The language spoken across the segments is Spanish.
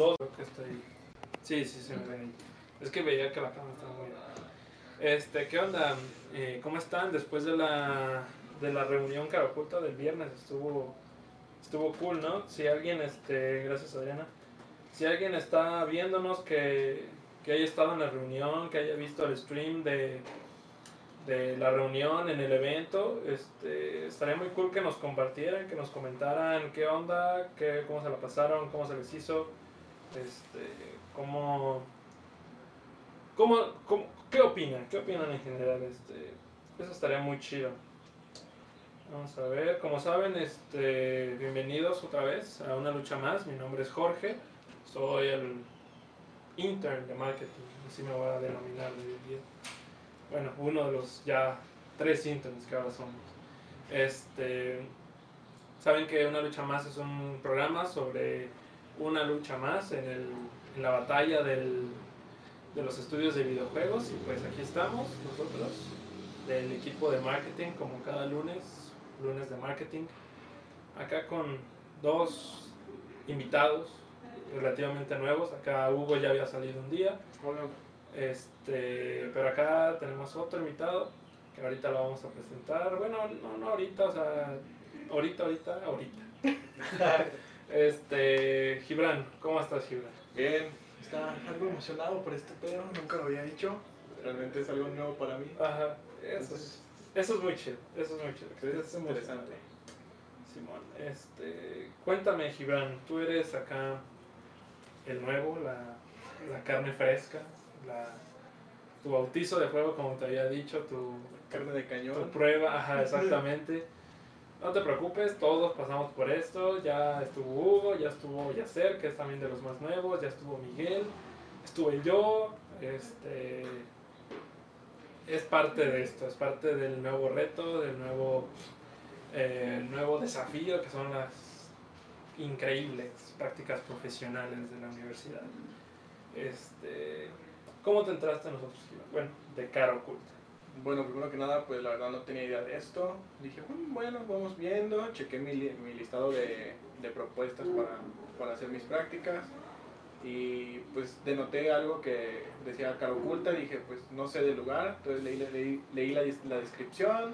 dos. Creo que estoy... Sí, sí. Es que veía que la cámara estaba muy... Este, ¿qué onda? Eh, ¿Cómo están? Después de la, de la reunión caraculta del viernes estuvo, estuvo cool, ¿no? Si alguien, este, gracias Adriana, si alguien está viéndonos que, que haya estado en la reunión, que haya visto el stream de, de la reunión en el evento, este, estaría muy cool que nos compartieran, que nos comentaran qué onda, qué, cómo se la pasaron, cómo se les hizo, este, cómo, cómo, cómo- qué opinan, qué opinan en general, este, eso estaría muy chido. Vamos a ver, como saben, este, bienvenidos otra vez a una lucha más. Mi nombre es Jorge, soy el intern de marketing, así me voy a denominar de día. Bueno, uno de los ya tres interns que ahora somos. Este, saben que una lucha más es un programa sobre una lucha más en, el, en la batalla del, de los estudios de videojuegos. Y pues aquí estamos nosotros del equipo de marketing como cada lunes, lunes de marketing, acá con dos invitados relativamente nuevos, acá Hugo ya había salido un día, este, pero acá tenemos otro invitado que ahorita lo vamos a presentar, bueno, no, no ahorita, o sea, ahorita, ahorita, ahorita. Este, Gibran, ¿cómo estás Gibran? Bien, Está algo emocionado por este pedo, nunca lo había hecho. realmente es algo nuevo para mí. Ajá, eso es, eso es muy chido, eso es muy chido. estés Es interesante. Simón, este, cuéntame Gibran, tú eres acá el nuevo, la, la carne fresca, la, tu bautizo de fuego como te había dicho, tu, Carne de tu cañón. prueba, ajá, exactamente. No te preocupes, todos pasamos por esto, ya estuvo Hugo, ya estuvo Yacer, que es también de los más nuevos, ya estuvo Miguel, estuve yo, este es parte de esto, es parte del nuevo reto, del nuevo eh, nuevo desafío que son las increíbles prácticas profesionales de la universidad. Este, ¿Cómo te entraste a nosotros? Bueno, de cara oculta. Bueno, primero que nada, pues la verdad no tenía idea de esto. Dije, "Mm, bueno, vamos viendo. Chequé mi, mi listado de, de propuestas para, para hacer mis prácticas. Y pues denoté algo que decía cara oculta. Dije, pues no sé del lugar. Entonces leí, leí, leí la, la descripción.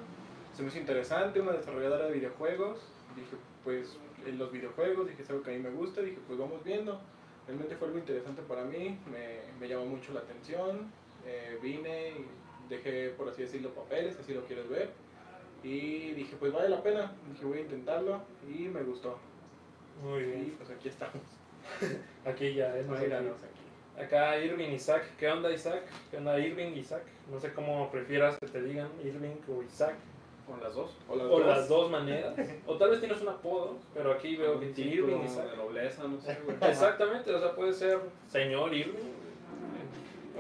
Se me hizo interesante, una desarrolladora de videojuegos. Dije, pues en los videojuegos, dije, es algo que a mí me gusta. Dije, pues vamos viendo. Realmente fue algo interesante para mí. Me, me llamó mucho la atención. Eh, vine y dejé, por así decirlo, papeles, así lo quieres ver. Y dije, pues vale la pena. Dije, voy a intentarlo. Y me gustó. Muy Y pues aquí estamos. Aquí ya, es Míranos aquí. Acá Irving Isaac, ¿qué onda Isaac? ¿Qué onda Irving Isaac? No sé cómo prefieras que te digan Irving o Isaac. Con las dos. O las O dos. las dos maneras. O tal vez tienes un apodo, pero aquí veo que Irving Isaac. de nobleza, no sé, güey. Exactamente, o sea, puede ser señor Irving.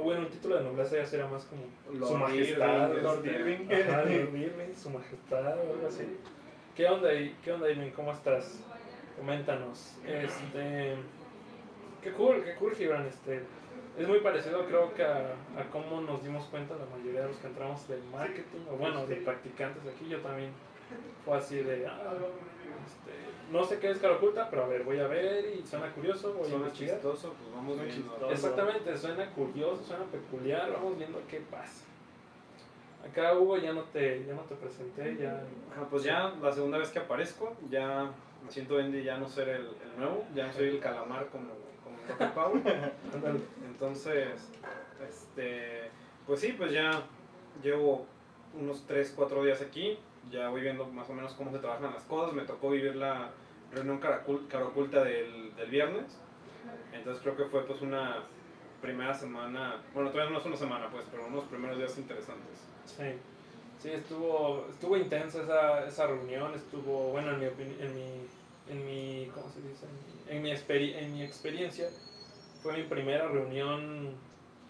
Bueno, un título de nobleza ya sería más como Lord su majestad. Lord este, Irving. Ajá, Lord Irving, su majestad o algo así. ¿Qué onda, qué onda Irving? ¿Cómo estás? Coméntanos. Este, qué cool, qué cool, Gibran. Este, es muy parecido, creo que a, a cómo nos dimos cuenta la mayoría de los que entramos del marketing, o bueno, de practicantes aquí. Yo también fue así de, ah, este, no sé qué es cara oculta, pero a ver, voy a ver y suena curioso, voy a Suena investigar. chistoso, pues vamos viendo. chistoso. Exactamente, suena curioso, suena peculiar, vamos viendo qué pasa. Acá Hugo ya no te, ya no te presenté, ya pues ya la segunda vez que aparezco, ya me siento Andy, ya no ser el, el nuevo, ya no soy el calamar como, como ándale. Entonces, este, pues sí, pues ya llevo unos 3, 4 días aquí, ya voy viendo más o menos cómo se trabajan las cosas, me tocó vivir la reunión cara oculta del, del viernes, entonces creo que fue pues una primera semana, bueno todavía no es una semana pues, pero unos primeros días interesantes. Sí, sí, estuvo, estuvo intensa esa, esa reunión, estuvo, bueno, en mi, en mi, en mi ¿cómo se dice? En mi, experi- en mi experiencia, fue mi primera reunión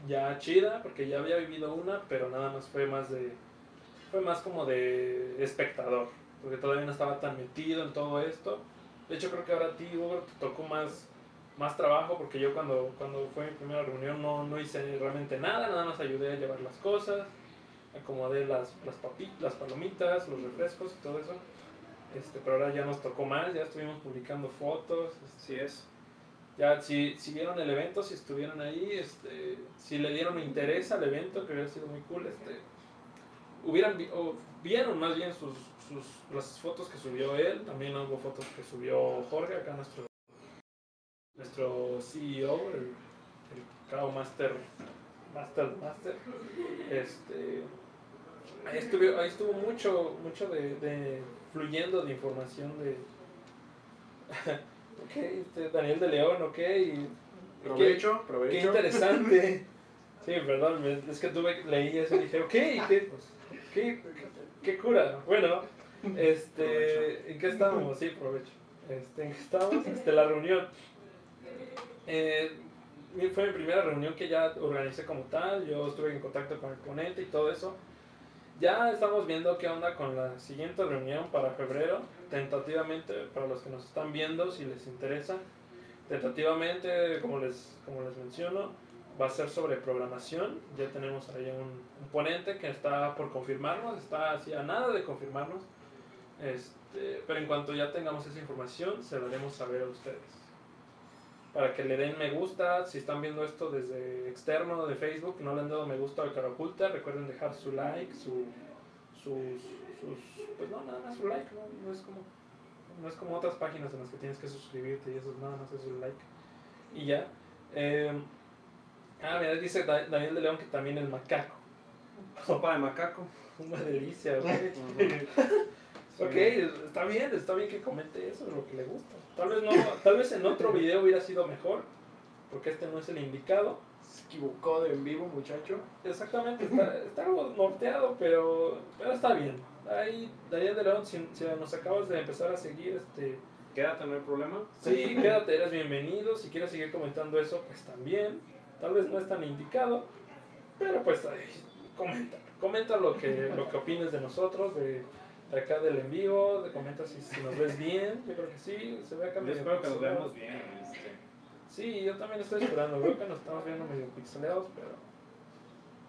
ya chida, porque ya había vivido una, pero nada más fue más de, fue más como de espectador, porque todavía no estaba tan metido en todo esto. De hecho, creo que ahora a ti, Hugo, te tocó más, más trabajo, porque yo cuando, cuando fue mi primera reunión no, no hice realmente nada, nada más ayudé a llevar las cosas acomodé las, las, papi- las palomitas, los refrescos y todo eso. Este, pero ahora ya nos tocó más, ya estuvimos publicando fotos. este, Así es. Ya, si, si vieron el evento, si estuvieron ahí, este, si le dieron interés al evento, que hubiera sido muy cool, este, hubieran o vieron más bien sus, sus, las fotos que subió él, también hubo fotos que subió Jorge, acá nuestro, nuestro CEO, el, el Master, Master, Master, este, ahí estuvo, ahí estuvo mucho, mucho de, de fluyendo de información de, ok, este, Daniel de León, ok, y Provecho, Qué provecho. interesante. Sí, perdón, es que tuve, leí eso y dije, ok, qué, qué, qué cura. Bueno, este, ¿en qué estábamos? Sí, provecho. Este, ¿En qué estábamos? Este, la reunión. Eh, fue mi primera reunión que ya organicé como tal, yo estuve en contacto con el ponente y todo eso. Ya estamos viendo qué onda con la siguiente reunión para febrero, tentativamente, para los que nos están viendo, si les interesa. Tentativamente, como les, como les menciono, va a ser sobre programación. Ya tenemos ahí un, ponente que está por confirmarnos, está así a nada de confirmarnos. Este, pero en cuanto ya tengamos esa información, se la haremos saber a ustedes. Para que le den me gusta, si están viendo esto desde externo de Facebook, no le han dado me gusta al cara oculta, recuerden dejar su like, su, sus, sus, pues no, nada más su like, no, es como no es como otras páginas en las que tienes que suscribirte y eso es nada más es un like. Y ya. Eh, ah, mira, dice Da- Daniel de León que también el macaco. Sopa de macaco. Una delicia, güey. ok, está bien, está bien que comente eso, lo que le gusta. Tal vez no, tal vez en otro video hubiera sido mejor, porque este no es el indicado. Se equivocó de en vivo, muchacho. Exactamente, está, está algo norteado, pero, pero está bien. Ahí, Daniel de León, si, si nos acabas de empezar a seguir, este, Quédate, no hay problema. Sí, quédate, eres bienvenido. Si quieres seguir comentando eso, pues también. Tal vez no es tan indicado, pero pues ahí, comenta. Comenta lo que, lo que opines de nosotros, de, de acá del en vivo, de comenta si, si nos ves bien. Yo creo que sí, se ve acá Yo medio espero que nos veamos bien. este. Sí, yo también estoy esperando. Creo que nos estamos viendo medio pixeleados, pero.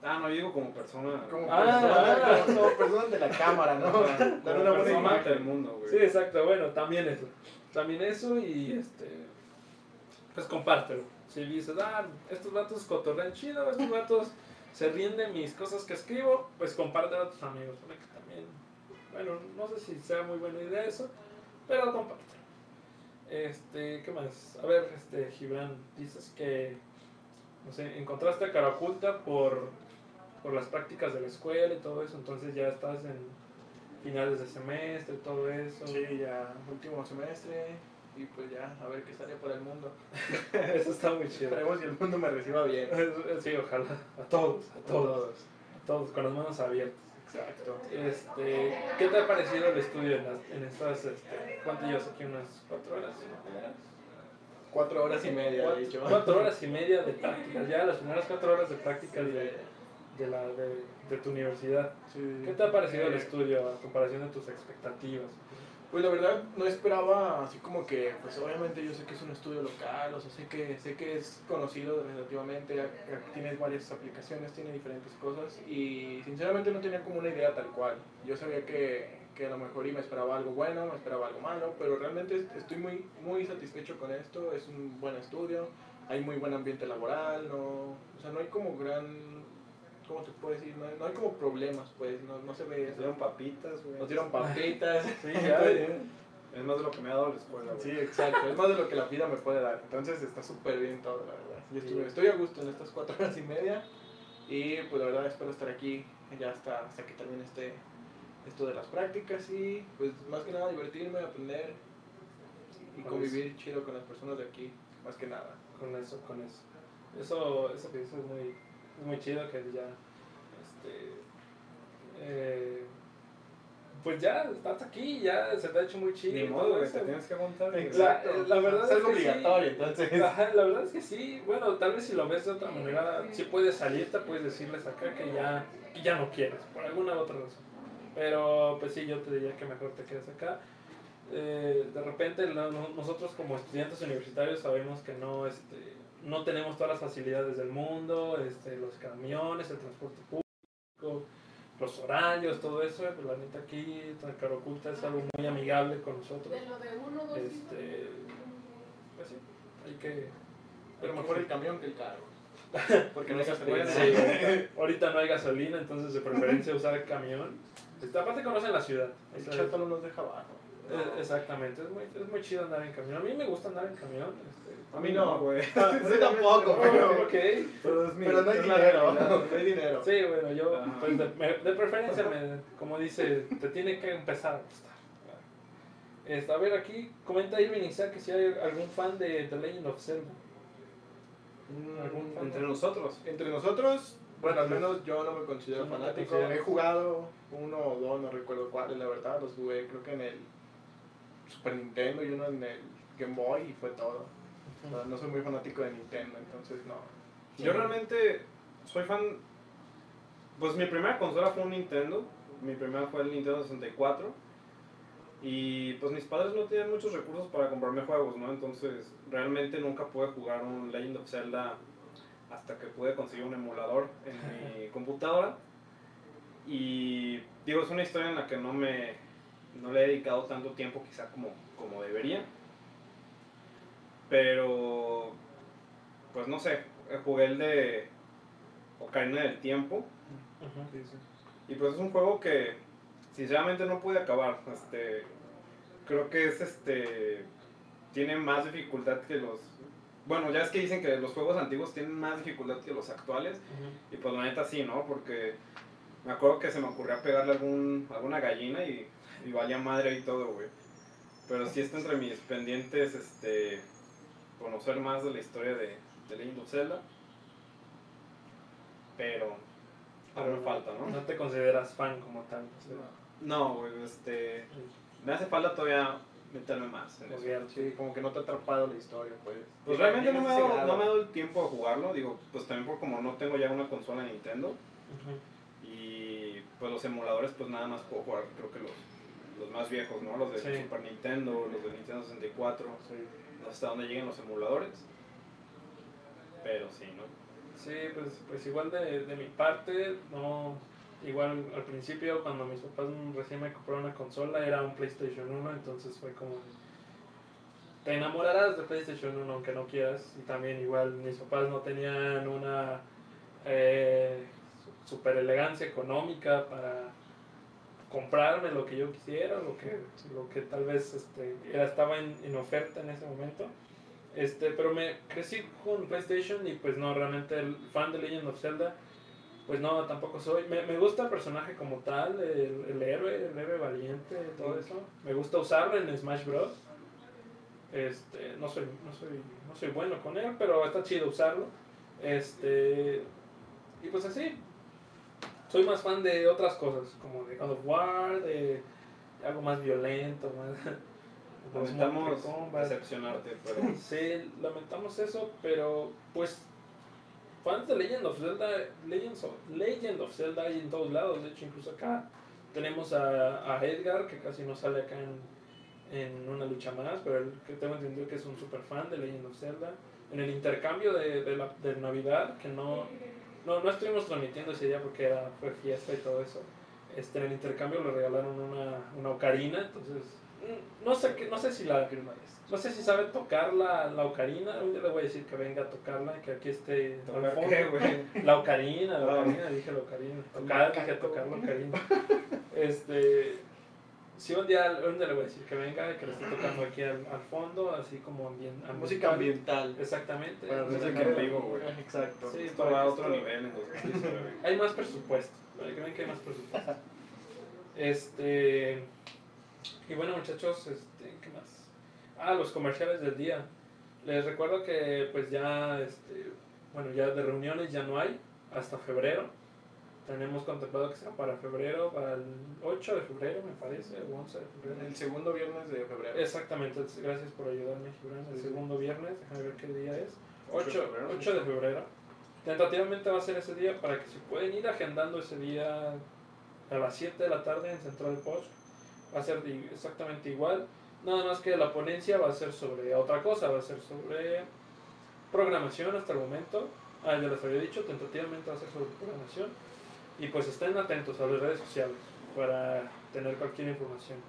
Ah, no, yo digo como persona. Como Ah, persona, ah. como, como persona de la cámara, ¿no? Como Dar una buena persona imagen. ante el mundo, güey. Sí, exacto. Bueno, también eso. También eso y este. Pues compártelo. Si dices, ah, estos vatos cotorrean chido, estos vatos se ríen de mis cosas que escribo, pues compártelo a tus amigos. También, bueno, no sé si sea muy buena idea eso, pero compártelo. Este, ¿qué más? A ver, este, Gibran, dices que, no sé, encontraste a cara oculta por, por las prácticas de la escuela y todo eso, entonces ya estás en finales de semestre, todo eso. Sí, ya último semestre y pues ya a ver qué sale para el mundo. Eso está muy chido. Esperemos que el mundo me reciba bien. Sí, ojalá. A todos, a todos, a todos, con las manos abiertas. Exacto. Este, ¿Qué te ha parecido el estudio en, las, en estas, este, cuánto llevas aquí? ¿Unas cuatro horas? Cuatro horas y media, de Cuatro, hecho. cuatro horas y media de prácticas, ya las primeras cuatro horas de prácticas de, de, la, de, de tu universidad. Sí. ¿Qué te ha parecido el Eh, estudio a comparación de tus expectativas? Pues la verdad no esperaba así como que, pues obviamente yo sé que es un estudio local, o sea, sé que, sé que es conocido relativamente, tiene varias aplicaciones, tiene diferentes cosas y sinceramente no tenía como una idea tal cual. Yo sabía que, que a lo mejor y me esperaba algo bueno, me esperaba algo malo, pero realmente est- estoy muy, muy satisfecho con esto, es un buen estudio, hay muy buen ambiente laboral, no, o sea, no hay como gran, ¿cómo te puedo decir? No, hay- no hay como problemas, pues, no, no se ve Nos dieron papitas, güey. Nos dieron papitas. Sí, ya, ya. Es más de lo que me ha dado la escuela, güey. Sí, exacto. Es más de lo que la vida me puede dar. Entonces está súper bien todo, la verdad. Yo estuve- estoy a gusto en estas cuatro horas y media. Y pues la verdad espero estar aquí ya hasta, hasta que termine este, esto de las prácticas. Y pues más que nada divertirme, aprender y convivir chido con las personas de aquí. Más que nada. con eso, con eso. Eso, eso que dices es muy, es muy chido que ya, este, eh, pues ya estás aquí, ya se te ha hecho muy chido. Ni modo, todo güey, eso. te tienes que. Exacto. La verdad es es algo que sí. obligatorio, entonces. Ajá, la verdad es que sí, bueno, tal vez si lo ves de otra manera, si puedes salirte, puedes decirles acá que ya, que ya no quieres, por alguna otra razón. Pero pues sí, yo te diría que mejor te quedes acá. Eh, de repente no- no- nosotros como estudiantes universitarios sabemos que no, este, no tenemos todas las facilidades del mundo, este, los camiones, el transporte público, los horarios, todo eso, pues la neta aquí, Cara Oculta es algo muy amigable con nosotros. De lo de uno, dos, Este, pues sí. Hay que... Pero hay que- mejor el camión que el carro. Porque no No hay se gasolina. puede. Sí, ahorita no hay gasolina, entonces de preferencia usar el camión. Este, aparte conocen la ciudad. El o sea, chato no nos deja abajo. Eh, Exactamente, es muy, es muy chido andar en camión. A mí me gusta andar en camión. Este. A mí no, güey. Ah, sí, tampoco, pero, ok. Pero es mi. pero no hay dinero. No hay dinero. Sí, bueno, yo, pues de, me- de preferencia, me- como dice, te tiene que empezar a gustar. Este, a ver, aquí comenta Irving Isaac que si hay algún fan de The Legend of Zelda. Mm, ¿Algún fan? Entre nosotros. Entre nosotros, bueno, al menos yo no me considero no fanático. He jugado uno o dos, no recuerdo cuáles, la verdad. Los jugué creo que en el Super Nintendo y uno en el Game Boy y fue todo. O sea, no soy muy fanático de Nintendo, entonces no. Yo realmente soy fan. Pues mi primera consola fue un Nintendo. Mi primera fue el Nintendo 64. Y pues mis padres no tenían muchos recursos para comprarme juegos, ¿no? Entonces realmente nunca pude jugar un Legend of Zelda hasta que pude conseguir un emulador en mi computadora. Y digo, es una historia en la que no me no le he dedicado tanto tiempo quizá como, como debería. Pero pues no sé, jugué el de Ocarina del Tiempo y pues es un juego que sinceramente no pude acabar. Este, creo que es este tiene más dificultad que los bueno, ya es que dicen que los juegos antiguos tienen más dificultad que los actuales y pues la neta sí, ¿no? Porque me acuerdo que se me ocurría pegarle algún, alguna gallina y, y valía madre y todo, güey. Pero sí está entre mis pendientes, este, conocer más de la historia de, de Legend of Zelda. Pero, aún me falta, ¿no? No te consideras fan como tal. sea, No, güey, este, me hace falta todavía meterme más en eso. Sí, como que no te ha atrapado la historia, pues. Pues realmente no me, ha dado, no me ha dado el tiempo de jugarlo, digo, pues también por como no tengo ya una consola Nintendo. Y pues los emuladores, pues nada más puedo jugar, creo que los, los más viejos, ¿no? Los de Sí. Super Nintendo, los de Nintendo 64, Sí. no sé hasta dónde lleguen los emuladores. Pero sí, ¿no? Sí, pues, pues igual de, de mi parte, no, igual al principio cuando mis papás recién me compraron una consola era un PlayStation 1, entonces fue como, te enamorarás de PlayStation 1 aunque no quieras, y también igual mis papás no tenían una eh, super elegancia económica para comprarme lo que yo quisiera, lo que, lo que tal vez este, era, estaba en, en oferta en ese momento. Este, pero me crecí con PlayStation y pues no, realmente el fan de Legend of Zelda, pues no, tampoco soy. Me, me gusta el personaje como tal, el, el héroe, el héroe valiente, todo eso. Me gusta usarlo en Smash Bros. Este, no soy, no soy, no soy bueno con él, pero está chido usarlo. Este, y pues así. Soy más fan de otras cosas, como de God of War, de algo más violento, más... Lamentamos decepcionarte, pero Sí, lamentamos eso, pero pues fans de Legend of Zelda, Legends of, Legend of Zelda hay en todos lados, de hecho incluso acá tenemos a, a Edgar que casi no sale acá en, en una lucha más, pero el que tengo entendido que es un super fan de Legend of Zelda. En el intercambio de, de, la, de Navidad, que no, no, no estuvimos transmitiendo ese día porque era, fue fiesta y todo eso, este, en el intercambio le regalaron una, una ocarina, entonces mm, no sé, no sé si la... No sé si sabe tocar la, la ocarina. Un día le voy a decir que venga a tocarla y que aquí esté ¿Tocar qué, güey? La ocarina, la Ah. ocarina, dije la ocarina. Tocar, dije tocar la ocarina. Este. Sí, un día, un día le voy a decir que venga que le esté tocando aquí al, al fondo, así como ambien, Música ambiental. Exactamente. Para Música en vivo, güey. Exacto. Sí, esto para va a que otro nivel en 2019. Hay más presupuesto. Para que vean que hay más presupuesto. Este. Y bueno, muchachos, este, ¿qué más? Ah, los comerciales del día. Les recuerdo que, pues ya, este, bueno, ya de reuniones ya no hay hasta febrero. Tenemos contemplado que sea para febrero, para el 8 de febrero, me parece, o 11 de febrero. El segundo viernes de febrero. Exactamente, gracias por ayudarme, Gibran. El Sí. segundo viernes, déjame ver qué día es. 8 8, de febrero. 8 de febrero. Tentativamente va a ser ese día para que se pueden ir agendando ese día a las 7 de la tarde en Central Post. Va a ser exactamente igual. Nada más que la ponencia va a ser sobre otra cosa, va a ser sobre programación hasta el momento. Ah, ya les había dicho, tentativamente va a ser sobre programación. Y pues estén atentos a las redes sociales para tener cualquier información.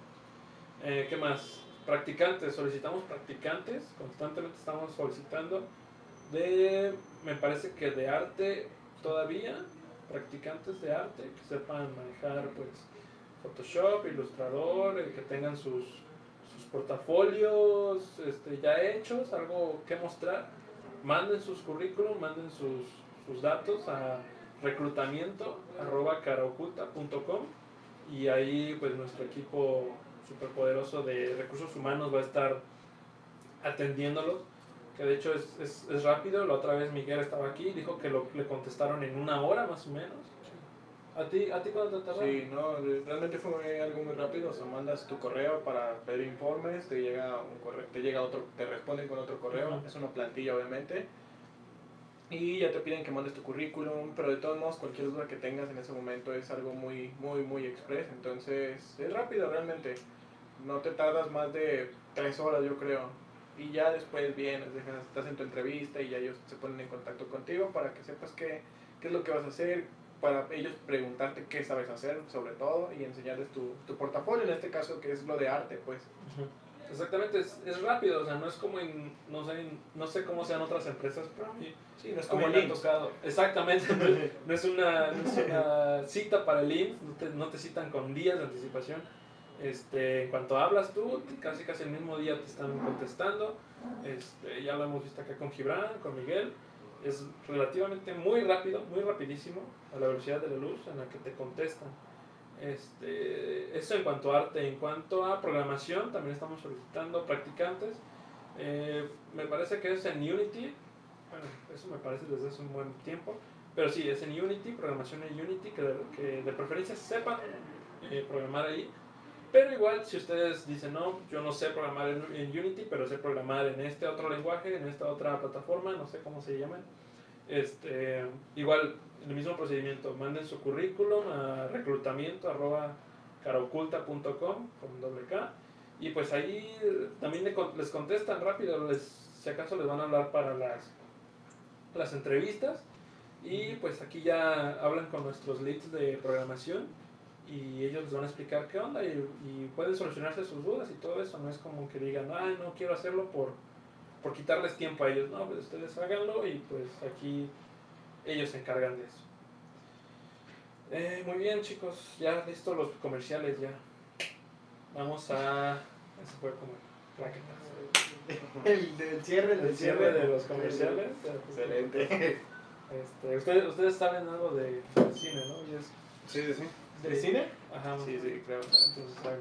Eh, ¿Qué más? practicantes, solicitamos practicantes, constantemente estamos solicitando de, me parece que de arte todavía, practicantes de arte que sepan manejar pues Photoshop, Ilustrador, eh, que tengan sus, sus portafolios este, ya hechos, algo que mostrar, manden sus currículum, manden sus, sus datos a reclutamiento arroba caraoculta.com y ahí pues nuestro equipo superpoderoso de recursos humanos va a estar atendiéndolos que de hecho es, es, es rápido. La otra vez Miguel estaba aquí y dijo que lo, le contestaron en una hora más o menos. ¿a ti, a ti cuánto te tardaron? Sí, no, realmente fue algo muy rápido, o sea, mandas tu correo para pedir informes, te llega un correo, te llega otro, te responden con otro correo, es una plantilla obviamente, y ya te piden que mandes tu currículum, pero de todos modos cualquier duda que tengas en ese momento es algo muy, muy, muy express, entonces es rápido realmente, no te tardas más de tres horas yo creo, y ya después vienes, dejas, estás en tu entrevista y ya ellos se ponen en contacto contigo para que sepas qué, qué es lo que vas a hacer, para ellos preguntarte qué sabes hacer sobre todo y enseñarles tu, tu portafolio, en este caso que es lo de arte pues. Ujú. Exactamente, es, es rápido, o sea, no es como en, no sé, en- no sé cómo sean otras empresas, pero a mí, Sí, no es como el tocado. Exactamente, no es, no es una, no es una cita para el IMSS, no te, no te citan con días de anticipación. Este, en cuanto hablas tú, casi casi el mismo día te están contestando. Este, ya lo hemos visto acá con Gibran, con Miguel. Es relativamente muy rápido, muy rapidísimo, a la velocidad de la luz en la que te contestan. Este, eso en cuanto a arte. En cuanto a programación, también estamos solicitando practicantes. Eh, me parece que es en Unity. Bueno, eso me parece desde hace un buen tiempo. Pero sí, es en Unity, programación en Unity, que de, que de preferencia sepan eh, programar ahí. Pero igual, si ustedes dicen, no, yo no sé programar en, en Unity, pero sé programar en este otro lenguaje, en esta otra plataforma, no sé cómo se llaman. Este, igual, el mismo procedimiento, manden su currículum a reclutamiento arroba caraoculta.com con doble K. Y pues ahí también les contestan rápido, les, si acaso les van a hablar para las, las entrevistas. Y pues aquí ya hablan con nuestros leads de programación y ellos les van a explicar qué onda y, y pueden solucionarse sus dudas y todo eso. No es como que digan, ay, no quiero hacerlo por, por quitarles tiempo a ellos. No, pues ustedes háganlo y pues aquí ellos se encargan de eso. Eh, muy bien, chicos, ya listos los comerciales ya. Vamos a. Ese fue como el plaquetazo. El del cierre, el El del cierre de los comerciales. Excelente. Este, ustedes, ustedes saben algo de, de cine, ¿no? Y es, Sí, sí, sí. ¿Del cine? ajá, Sí, sí, creo. Entonces hagan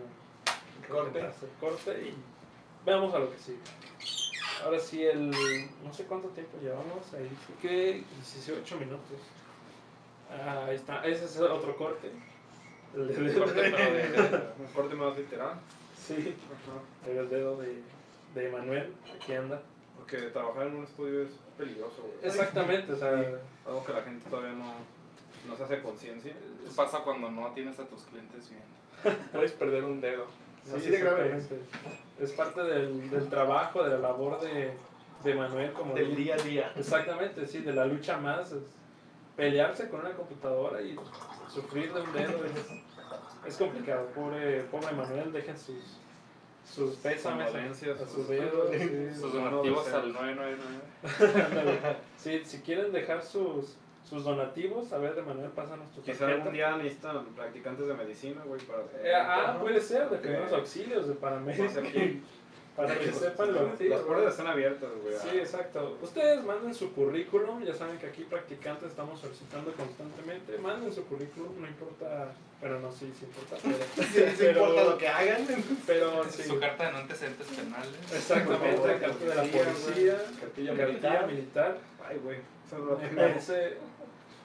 Corte. el corte y veamos a lo que sigue. Ahora sí, el. No sé cuánto tiempo llevamos, ahí sí que 18 minutos. Ah, ahí está, ese es otro corte. El de corte, pero de- un corte más literal. Sí, el dedo de, de Manuel, aquí anda. Porque trabajar en un estudio es peligroso, güey. Exactamente, o sea, Algo que la gente todavía no, no se hace conciencia. Pasa cuando no tienes a tus clientes bien. Puedes perder un dedo. Sí, Así de grave exactamente. Es parte del, del trabajo, de la labor de, de Manuel como Del día a día. Exactamente, sí, de la lucha más. es pelearse con una computadora y sufrir de un dedo es, es complicado. Pobre, pobre Manuel, dejen sus, sus pésames a, sus dedos. sí, Sus donativos al 999. Ándale. Sí, si quieren dejar sus, sus donativos, a ver, de Manuel, pásanos tu Quizá algún día necesitan practicantes de medicina, güey, para... Eh, ah, puede ser, de primeros auxilios, de paramédicos, Pues para que sepan lo Las puertas están abiertas, güey. Sí, exacto. Ustedes manden su currículum, ya saben que aquí practicantes estamos solicitando constantemente. Manden su currículum, no importa, pero no, sí, sí importa. Pero, Sí, sí pero- importa lo que hagan. pero sí, Su carta de no antecedentes penales. exactamente, favor, carta de la policía, Cartilla militar. militar. Ay, güey. Me parece,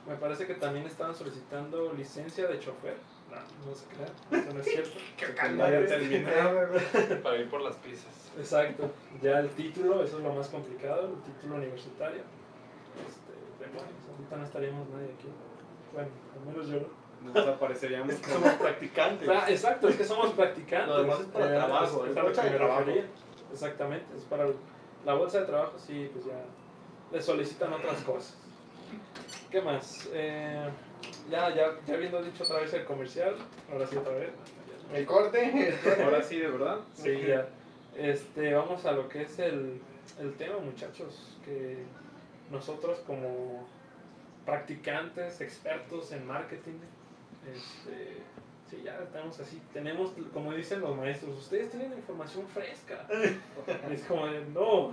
me parece que también estaban solicitando licencia de chofer. No, no se crean, eso no es cierto. Ya terminé. Para ir por las pizzas. Exacto, ya el título, eso es lo más complicado, el título universitario. Este, demonios, ahorita no estaríamos nadie aquí. Bueno, al menos yo no. Nos desapareceríamos. Es que somos practicantes. Ah, exacto, es que somos practicantes. Lo demás es para Eh, trabajo, es es para lo bolsa que de trabajo. Exactamente, es para el- la bolsa de trabajo, sí, pues ya le solicitan otras cosas. ¿Qué más? Eh, ya, ya, ya habiendo dicho otra vez el comercial, ahora sí otra vez. El corte. Ahora sí, de verdad. Sí, ya. Este, vamos a lo que es el, el tema, muchachos, que nosotros como practicantes, expertos en marketing, este, sí, ya estamos así, tenemos, como dicen los maestros, ustedes tienen información fresca. es como, de, no,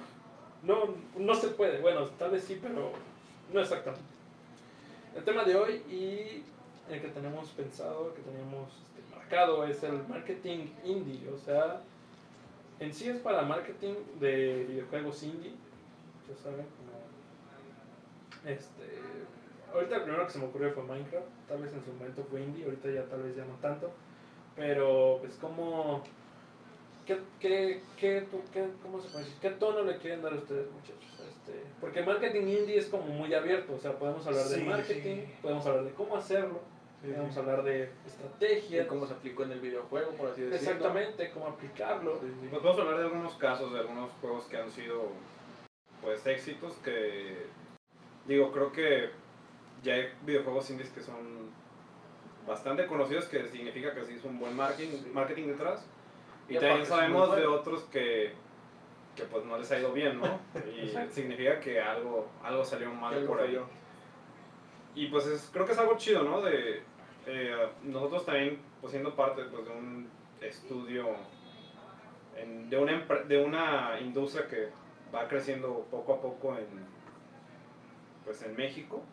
no, no se puede. Bueno, tal vez sí, pero no exactamente. El tema de hoy y el que tenemos pensado, que tenemos este, marcado, es el marketing indie. O sea, en sí es para marketing de videojuegos indie. Ya saben, como. Este. Ahorita el primero que se me ocurrió fue Minecraft. Tal vez en su momento fue indie, ahorita ya tal vez ya no tanto. Pero, pues, como. ¿Qué, qué, qué, tú- qué- cómo se puede decir? ¿Qué tono le quieren dar a ustedes, muchachos? Este, porque marketing indie es como muy abierto, o sea, podemos hablar de Sí, marketing, sí. podemos hablar de cómo hacerlo, Sí, podemos hablar de estrategia, cómo se aplicó en el videojuego, por así decirlo. exactamente, cómo aplicarlo. Sí, sí. Pues podemos hablar de algunos casos, de algunos juegos que han sido pues éxitos que digo, creo que ya hay videojuegos indies que son bastante conocidos que significa que se hizo un buen marketing, Sí. marketing detrás. Y, Y también sabemos de otros que, que pues no les ha ido bien, ¿no? Y Exacto. significa que algo, algo salió mal Algo por ahí. Y pues es- creo que es algo chido, ¿no? De eh, nosotros también, pues siendo parte pues, de un estudio, en- de, una, de una industria que va creciendo poco a poco en, pues, en México,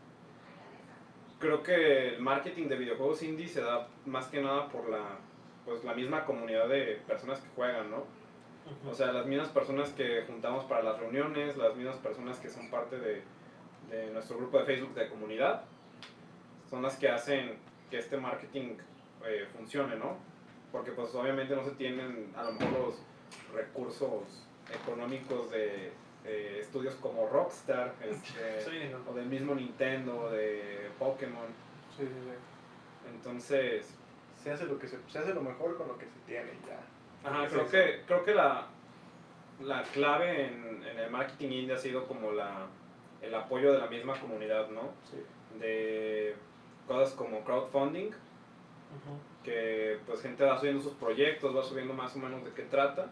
creo que el marketing de videojuegos indie se da más que nada por la, pues, la misma comunidad de personas que juegan, ¿no? O sea, las mismas personas que juntamos para las reuniones, las mismas personas que son parte de, de nuestro grupo de Facebook de comunidad, son las que hacen que este marketing eh, funcione, ¿no? Porque pues obviamente no se tienen a lo mejor los recursos económicos de, de estudios como Rockstar, este, Sí, no. o del mismo Nintendo, de Pokémon. Sí, sí, sí. Entonces, Se hace lo que se, se hace lo mejor con lo que se tiene ya. Ajá, creo que, creo que la, la clave en, en el marketing indie ha sido como la, el apoyo de la misma comunidad, ¿no? Sí. De cosas como crowdfunding, que pues gente va subiendo sus proyectos, va subiendo más o menos de qué trata,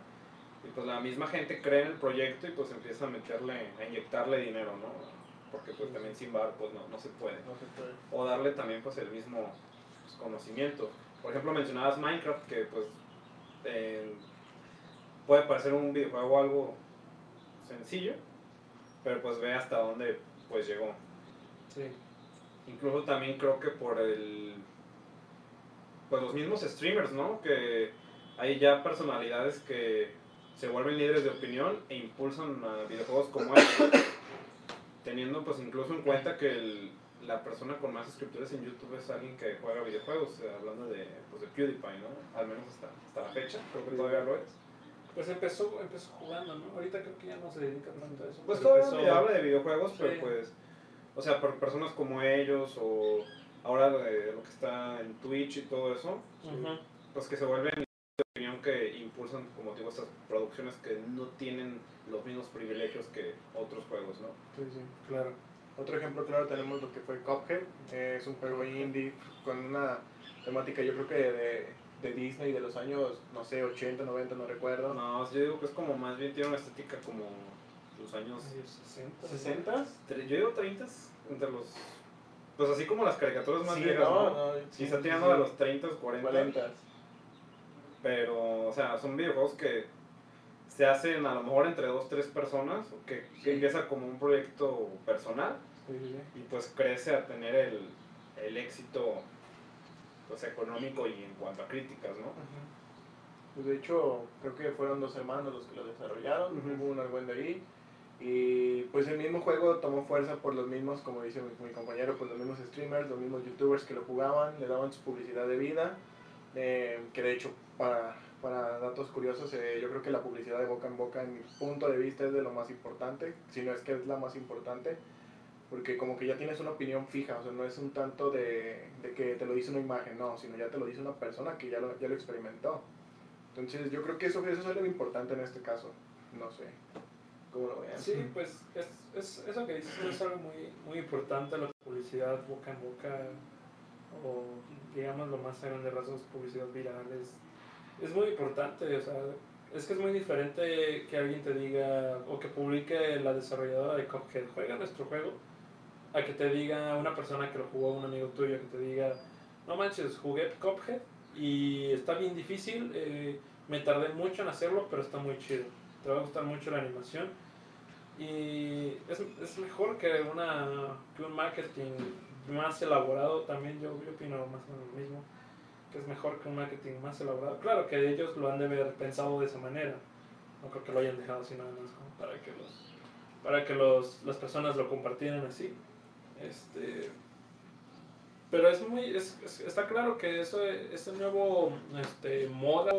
y pues la misma gente cree en el proyecto y pues empieza a meterle, a inyectarle dinero, ¿no? Porque pues también sin bar pues no, no se puede No se puede. o darle también pues el mismo pues, conocimiento. Por ejemplo, mencionabas Minecraft, que pues eh, puede parecer un videojuego algo sencillo, pero pues ve hasta dónde pues llegó. Sí. Incluso también creo que por el pues los mismos streamers, ¿no? Que hay ya personalidades que se vuelven líderes de opinión e impulsan a videojuegos como este, teniendo pues incluso en cuenta que el- la persona con más suscriptores en YouTube es alguien que juega videojuegos, eh, hablando de, pues, de PewDiePie, ¿no? Al menos hasta, hasta la fecha, creo que todavía lo es. Pues empezó, empezó jugando, ¿no? Ahorita creo que ya no se dedica tanto a eso. Pues todavía empezó- habla de videojuegos, Sí. pero pues, o sea, por personas como ellos o ahora de lo que está en Twitch y todo eso, pues que se vuelven de opinión que impulsan, como digo, estas producciones que no tienen los mismos privilegios que otros juegos, ¿no? Sí, sí. Claro. Otro ejemplo claro tenemos lo que fue Cuphead, eh, es un juego indie con una temática yo creo que de, de Disney de los años, no sé, 80, 90, no recuerdo. No, yo digo que es como más bien tiene una estética como los años, Ay, 60. 60? tre- yo digo 30, entre los, pues así como las caricaturas más Sí, viejas, no, ¿no? no, Sí, tirando sí. de los 30, 40, 40. pero, o sea, son videojuegos que se hacen a lo mejor entre dos, tres personas, que, que Sí. empieza como un proyecto personal Sí, y pues crece a tener el, el éxito pues económico y en cuanto a críticas, ¿no? Pues de hecho, creo que fueron dos hermanos los que lo desarrollaron, Ujú. hubo un argüende ahí. Y pues el mismo juego tomó fuerza por los mismos, como dice mi, mi compañero, pues los mismos streamers, los mismos youtubers que lo jugaban, le daban su publicidad de vida. eh, que de hecho, para, para datos curiosos, eh, yo creo que la publicidad de boca en boca, en mi punto de vista, es de lo más importante, si no es que es la más importante. Porque como que ya tienes una opinión fija, o sea, no es un tanto de, de que te lo dice una imagen, no, sino ya te lo dice una persona que ya lo, ya lo experimentó. Entonces yo creo que eso, eso es lo importante en este caso. No sé. ¿Cómo lo vean? Sí, pues es, es, eso que dices es algo muy, muy importante, la publicidad boca en boca, o digamos lo más a grandes rasgos, publicidad viral, es, es muy importante, o sea, es que es muy diferente que alguien te diga o que publique la desarrolladora de Cuphead, juega nuestro juego, a que te diga una persona que lo jugó, un amigo tuyo, que te diga, no manches, jugué Cuphead y está bien difícil, eh, me tardé mucho en hacerlo, pero está muy chido. Te va a gustar mucho la animación. Y es, es mejor que, una, que un marketing más elaborado también, yo, yo opino más o menos lo mismo, que es mejor que un marketing más elaborado. Claro que ellos lo han de haber pensado de esa manera, no creo que lo hayan dejado así nada más para que, los, para que los, las personas lo compartieran así. Este, pero es muy, es, es- está claro que eso, ese nuevo este, moda,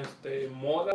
este, moda